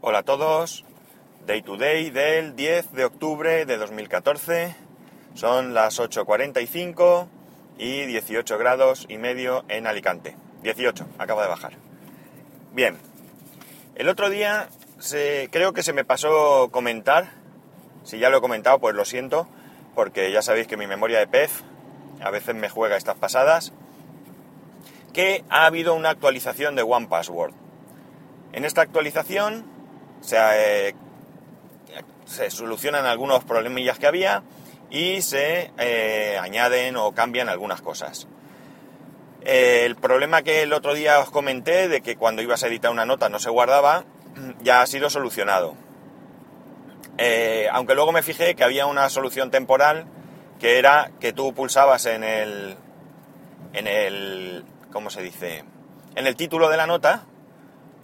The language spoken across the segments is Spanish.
Hola a todos, Day to Day del 10 de octubre de 2014, son las 8.45 y 18 grados y medio en Alicante. 18, acabo de bajar. Bien, el otro día se, creo que se me pasó comentar, si ya lo he comentado pues lo siento, porque ya sabéis que mi memoria de pez a veces me juega estas pasadas, que ha habido una actualización de One Password. En esta actualización se, eh, se solucionan algunos problemillas que había y se eh, añaden o cambian algunas cosas. el problema que el otro día os comenté de que cuando ibas a editar una nota no se guardaba, ya ha sido solucionado. Eh, aunque luego me fijé que había una solución temporal que era que tú pulsabas en el en el ¿cómo se dice? en el título de la nota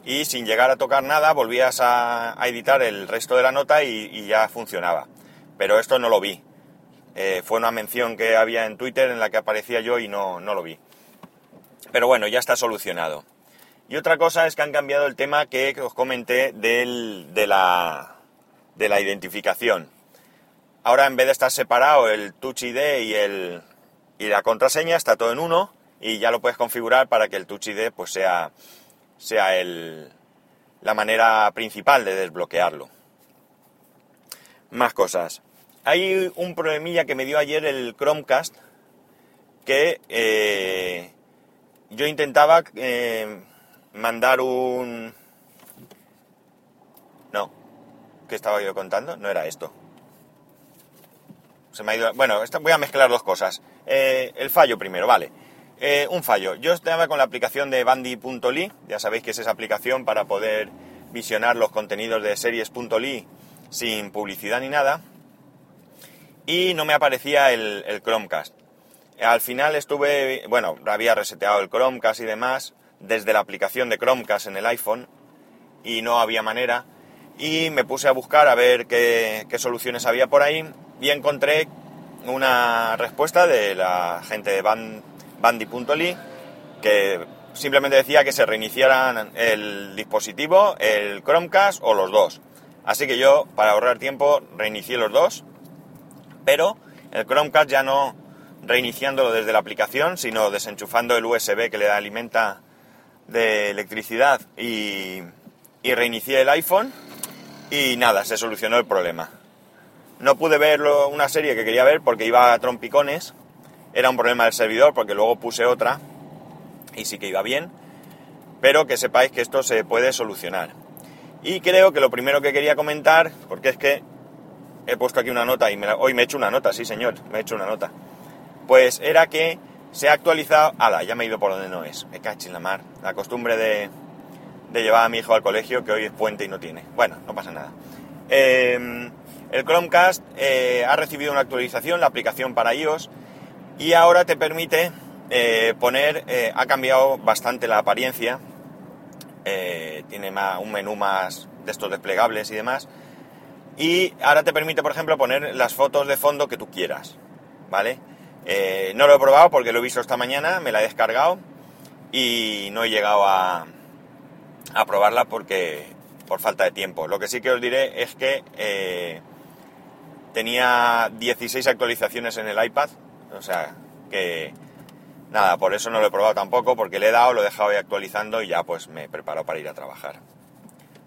y sin llegar a tocar nada volvías a, editar el resto de la nota y, ya funcionaba. Pero esto no lo vi. Eh, fue una mención que había en Twitter en la que aparecía yo y no, no lo vi. Pero bueno, ya está solucionado. Y otra cosa es que han cambiado el tema que os comenté del, de, la, de la identificación. Ahora en vez de estar separado el Touch ID y, el, y la contraseña, está todo en uno y ya lo puedes configurar para que el Touch ID pues sea sea el, la manera principal de desbloquearlo. Más cosas. Hay un problemilla que me dio ayer el Chromecast que eh, yo intentaba eh, mandar un... No, ¿qué estaba yo contando? No era esto. Se me ha ido... Bueno, voy a mezclar dos cosas. Eh, el fallo primero, vale. Eh, un fallo. Yo estaba con la aplicación de bandy.ly, ya sabéis que es esa aplicación para poder visionar los contenidos de series.ly sin publicidad ni nada. Y no me aparecía el, Chromecast. Al final estuve, bueno, había reseteado el Chromecast y demás desde la aplicación de Chromecast en el iPhone y no había manera. Y me puse a buscar a ver qué, soluciones había por ahí y encontré una respuesta de la gente de Band bandy.ly, que simplemente decía que se reiniciaran el dispositivo, el Chromecast o los dos. Así que yo, para ahorrar tiempo, reinicié los dos, pero el Chromecast ya no reiniciándolo desde la aplicación, sino desenchufando el USB que le alimenta de electricidad y, y reinicié el iPhone y nada, se solucionó el problema. No pude ver una serie que quería ver porque iba a trompicones era un problema del servidor porque luego puse otra y sí que iba bien, pero que sepáis que esto se puede solucionar. Y creo que lo primero que quería comentar, porque es que he puesto aquí una nota y hoy me he hecho una nota, sí señor, me he hecho una nota, pues era que se ha actualizado, ala, ya me he ido por donde no es, me cacho en la mar, la costumbre de, llevar a mi hijo al colegio que hoy es puente y no tiene. Bueno, no pasa nada. Em, el Chromecast eh, ha recibido una actualización, la aplicación para iOS, y ahora te permite eh, poner, eh, ha cambiado bastante la apariencia, eh, tiene un menú más de estos desplegables y demás, y ahora te permite, por ejemplo, poner las fotos de fondo que tú quieras, ¿vale? no lo he probado porque lo he visto esta mañana, me la he descargado y no he llegado a, a probarla porque por falta de tiempo. Lo que sí que os diré es que tenía 16 actualizaciones en el iPad, o sea, que nada, por eso no lo he probado tampoco, porque le he dado, lo he dejado ahí actualizando y ya pues me preparo para ir a trabajar.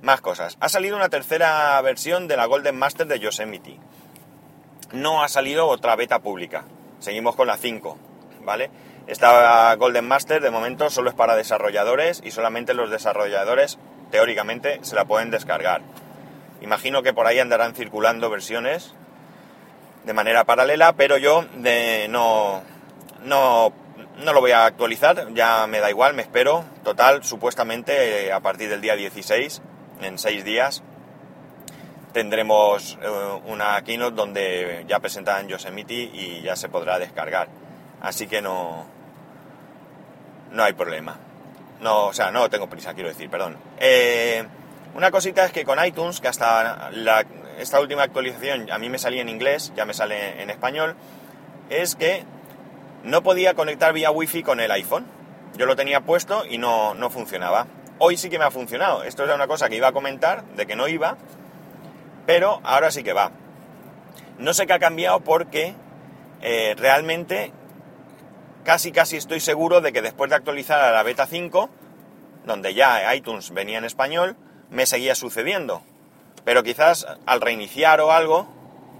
Más cosas. Ha salido una tercera versión de la Golden Master de Yosemite. No ha salido otra beta pública. Seguimos con la 5, ¿vale? Esta Golden Master de momento solo es para desarrolladores y solamente los desarrolladores teóricamente se la pueden descargar. Imagino que por ahí andarán circulando versiones de manera paralela, pero yo no, no, no lo voy a actualizar, ya me da igual, me espero. Total, supuestamente eh, a partir del día 16, en seis días, tendremos eh, una keynote donde ya presentan Yosemite y ya se podrá descargar. Así que no, no hay problema. No, o sea, no tengo prisa, quiero decir, perdón. Eh, una cosita es que con iTunes, que hasta la, esta última actualización a mí me salía en inglés, ya me sale en español, es que no podía conectar vía wifi con el iPhone. Yo lo tenía puesto y no, no funcionaba. hoy sí que me ha funcionado. Esto era una cosa que iba a comentar, de que no iba, pero ahora sí que va. No sé qué ha cambiado porque eh, realmente casi casi estoy seguro de que después de actualizar a la beta 5, donde ya iTunes venía en español, me seguía sucediendo. Pero quizás al reiniciar o algo,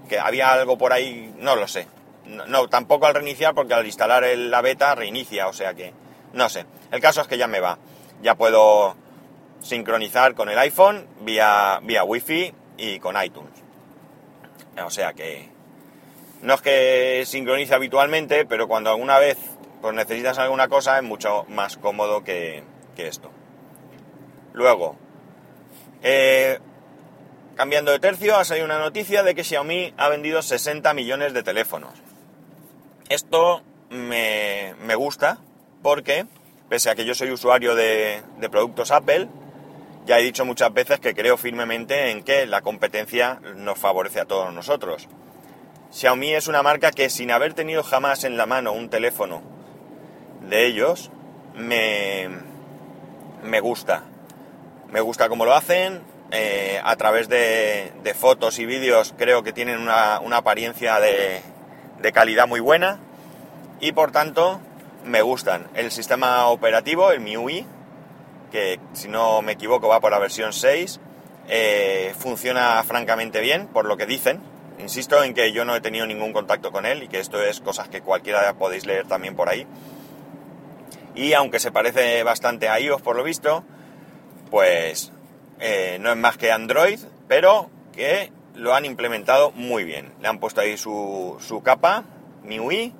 que había algo por ahí, no lo sé. No, tampoco al reiniciar porque al instalar la beta reinicia, o sea que no sé. El caso es que ya me va. Ya puedo sincronizar con el iPhone vía, vía Wi-Fi y con iTunes. O sea que no es que sincronice habitualmente, pero cuando alguna vez pues necesitas alguna cosa es mucho más cómodo que, esto. Luego, eh, cambiando de tercio, ha salido una noticia de que Xiaomi ha vendido 60 millones de teléfonos. Esto me, me gusta porque, pese a que yo soy usuario de, productos Apple, ya he dicho muchas veces que creo firmemente en que la competencia nos favorece a todos nosotros. Xiaomi es una marca que sin haber tenido jamás en la mano un teléfono de ellos, me, me gusta. Me gusta cómo lo hacen. Eh, a través de, fotos y vídeos creo que tienen una, apariencia de, calidad muy buena. Y por tanto me gustan. El sistema operativo, el MIUI, que si no me equivoco va por la versión 6, eh, funciona francamente bien, por lo que dicen. Insisto en que yo no he tenido ningún contacto con él y que esto es cosas que cualquiera podéis leer también por ahí. Y aunque se parece bastante a iOS por lo visto, pues eh, no es más que Android, pero que lo han implementado muy bien. Le han puesto ahí su, su capa, MIUI,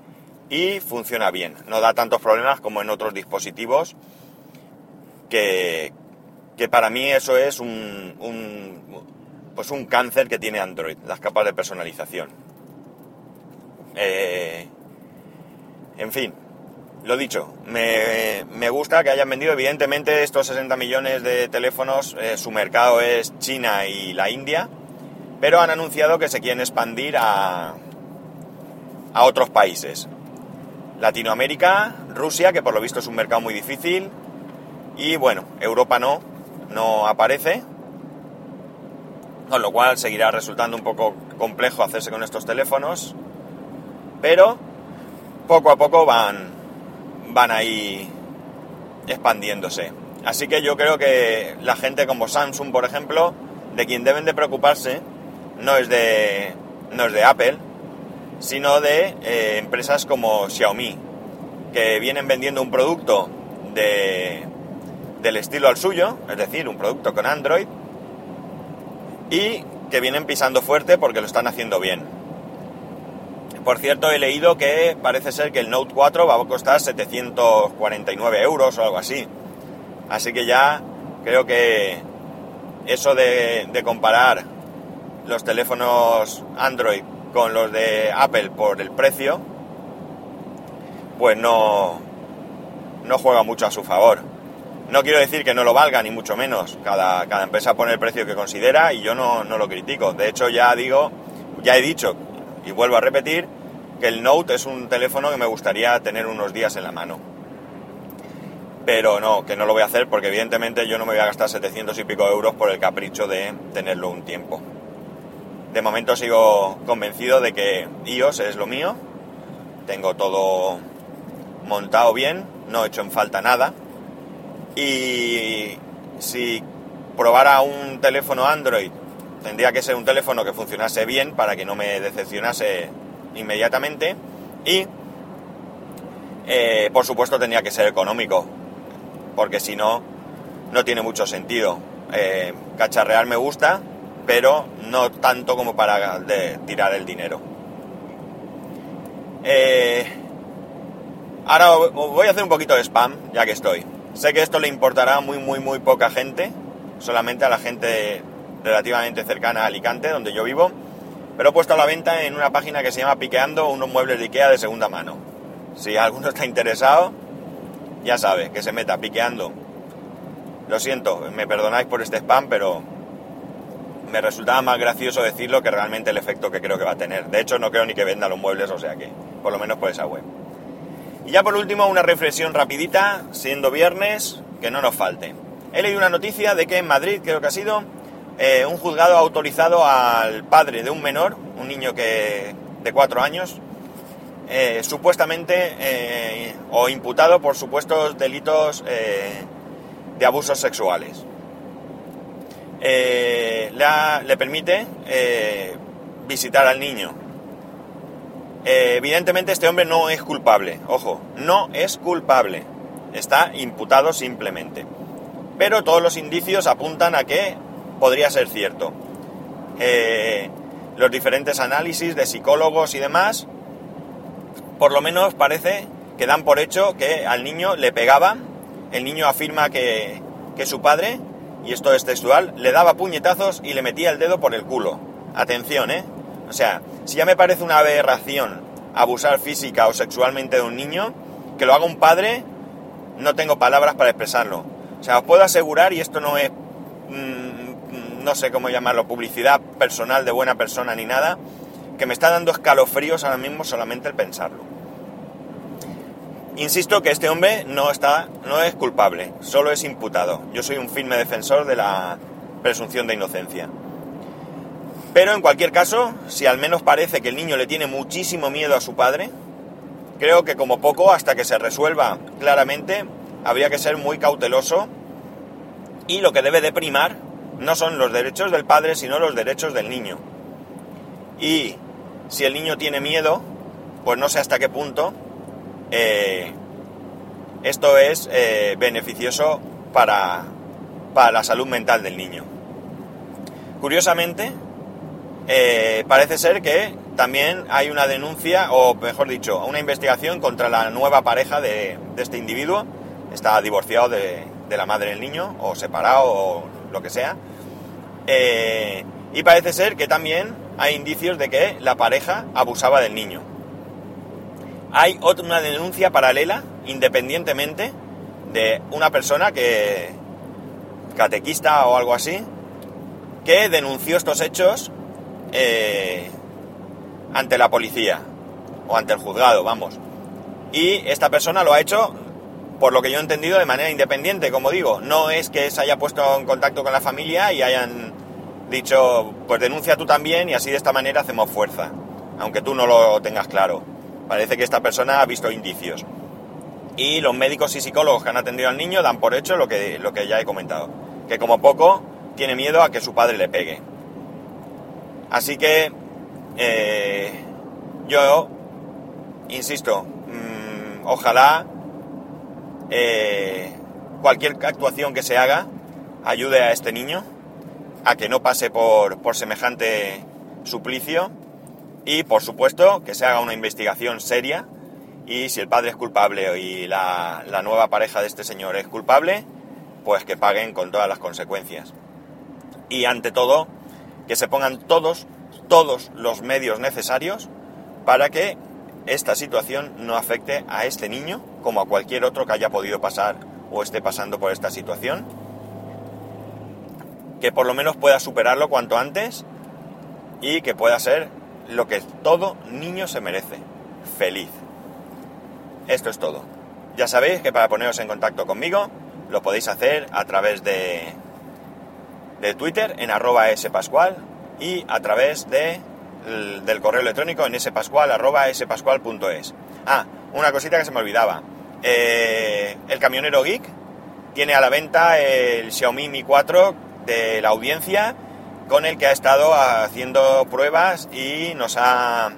y funciona bien. No da tantos problemas como en otros dispositivos que, para mí eso es un, pues un cáncer que tiene Android, las capas de personalización. Eh, en fin, lo dicho, me, gusta que hayan vendido, evidentemente estos 60 millones de teléfonos, eh, su mercado es China y la India, pero han anunciado que se quieren expandir a, a otros países. Latinoamérica, Rusia, que por lo visto es un mercado muy difícil, y bueno, Europa no, no aparece, con lo cual seguirá resultando un poco complejo hacerse con estos teléfonos, pero poco a poco van, van ahí expandiéndose. Así que yo creo que la gente como Samsung, por ejemplo, de quien deben de preocuparse no es de, no es de Apple, sino de eh, empresas como Xiaomi, que vienen vendiendo un producto de, del estilo al suyo, es decir, un producto con Android, y que vienen pisando fuerte porque lo están haciendo bien. Por cierto, he leído que parece ser que el Note 4 va a costar 749 euros o algo así. Así que ya creo que eso de, de comparar los teléfonos Android con los de Apple por el precio, pues no, no juega mucho a su favor. No quiero decir que no lo valga, ni mucho menos. Cada, cada empresa pone el precio que considera y yo no, lo critico. De hecho, ya digo, ya he dicho, y vuelvo a repetir, que el Note es un teléfono que me gustaría tener unos días en la mano. Pero no, que no lo voy a hacer porque evidentemente yo no me voy a gastar 700 y pico euros por el capricho de tenerlo un tiempo. De momento sigo convencido de que iOS es lo mío. Tengo todo montado bien, no he hecho en falta nada y si probara un teléfono Android, tendría que ser un teléfono que funcionase bien para que no me decepcionase inmediatamente. Y, eh, por supuesto, tendría que ser económico, porque si no, no tiene mucho sentido. Eh, cacharrear me gusta, pero no tanto como para tirar el dinero. Eh, ahora voy a hacer un poquito de spam, ya que estoy. Sé que esto le importará a muy, muy, muy poca gente, solamente a la gente relativamente cercana a Alicante, donde yo vivo, pero he puesto a la venta en una página que se llama Piqueando unos muebles de Ikea de segunda mano. Si alguno está interesado, ya sabe, que se meta piqueando. Lo siento, me perdonáis por este spam, pero me resultaba más gracioso decirlo que realmente el efecto que creo que va a tener. De hecho, no creo ni que venda los muebles, o sea que, por lo menos por esa web. Y ya por último, una reflexión rapidita, siendo viernes, que no nos falte. he leído una noticia de que en Madrid, creo que ha sido, eh, un juzgado ha autorizado al padre de un menor, un niño que de cuatro años, eh, supuestamente eh, o imputado por supuestos delitos de abusos sexuales. le permite visitar al niño. evidentemente este hombre no es culpable, ojo, no es culpable, está imputado simplemente. Pero todos los indicios apuntan a que podría ser cierto. los diferentes análisis de psicólogos y demás por lo menos parece que dan por hecho que al niño le pegaba, el niño afirma que, que su padre, y esto es textual, le daba puñetazos y le metía el dedo por el culo. Atención, ¿eh? O sea, si ya me parece una aberración abusar física o sexualmente de un niño, que lo haga un padre, no tengo palabras para expresarlo. O sea, os puedo asegurar, y esto no es, mm, no sé cómo llamarlo, publicidad personal de buena persona ni nada, que me está dando escalofríos ahora mismo solamente el pensarlo. Insisto que este hombre no está, no es culpable, solo es imputado. Yo soy un firme defensor de la presunción de inocencia. Pero en cualquier caso, si al menos parece que el niño le tiene muchísimo miedo a su padre, creo que como poco, hasta que se resuelva claramente, habría que ser muy cauteloso y lo que debe de primar no son los derechos del padre, sino los derechos del niño. Y si el niño tiene miedo, pues no sé hasta qué punto eh, esto es eh, beneficioso para, para, la salud mental del niño. Curiosamente, eh, parece ser que también hay una denuncia, o mejor dicho, una investigación contra la nueva pareja de, este individuo. Está divorciado de, de, la madre del niño, o separado, o lo que sea. y parece ser que también hay indicios de que la pareja abusaba del niño. Hay otra una denuncia paralela, independientemente, de una persona que, catequista o algo así, que denunció estos hechos eh, ante la policía o ante el juzgado, vamos. Y esta persona lo ha hecho, por lo que yo he entendido, de manera independiente, como digo. No es que se haya puesto en contacto con la familia y hayan dicho, pues denuncia tú también y así de esta manera hacemos fuerza, aunque tú no lo tengas claro. Parece que esta persona ha visto indicios. Y los médicos y psicólogos que han atendido al niño dan por hecho lo que, lo que ya he comentado, que como poco tiene miedo a que su padre le pegue. Así que eh, yo, insisto, mm, ojalá eh, cualquier actuación que se haga ayude a este niño a que no pase por, semejante suplicio y por supuesto que se haga una investigación seria y si el padre es culpable y la, la, nueva pareja de este señor es culpable, pues que paguen con todas las consecuencias. Y ante todo, que se pongan todos, todos los medios necesarios para que esta situación no afecte a este niño como a cualquier otro que haya podido pasar o esté pasando por esta situación que por lo menos pueda superarlo cuanto antes y que pueda ser lo que todo niño se merece, feliz. Esto es todo. Ya sabéis que para poneros en contacto conmigo lo podéis hacer a través de, de Twitter en arroba spascual y a través de, del correo electrónico en spascual arroba spascual.es. Ah, una cosita que se me olvidaba. Eh, el camionero geek tiene a la venta el Xiaomi Mi 4 de la audiencia con el que ha estado haciendo pruebas y nos ha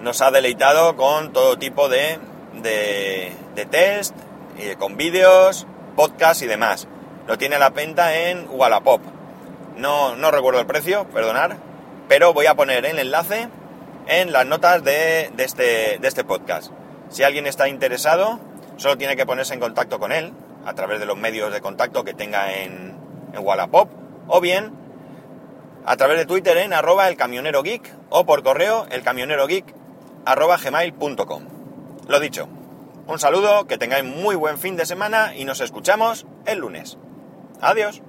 nos ha deleitado con todo tipo de, de, test, eh, con vídeos, podcasts y demás. Lo tiene a la venta en Wallapop. No, no recuerdo el precio, perdonar, pero voy a poner el enlace en las notas este, de este podcast. Si alguien está interesado, solo tiene que ponerse en contacto con él a través de los medios de contacto que tenga en, en Wallapop, o bien a través de Twitter en arroba el camionero geek o por correo el camionero geek arroba gmail.com. Lo dicho, un saludo, que tengáis muy buen fin de semana y nos escuchamos el lunes. Adiós.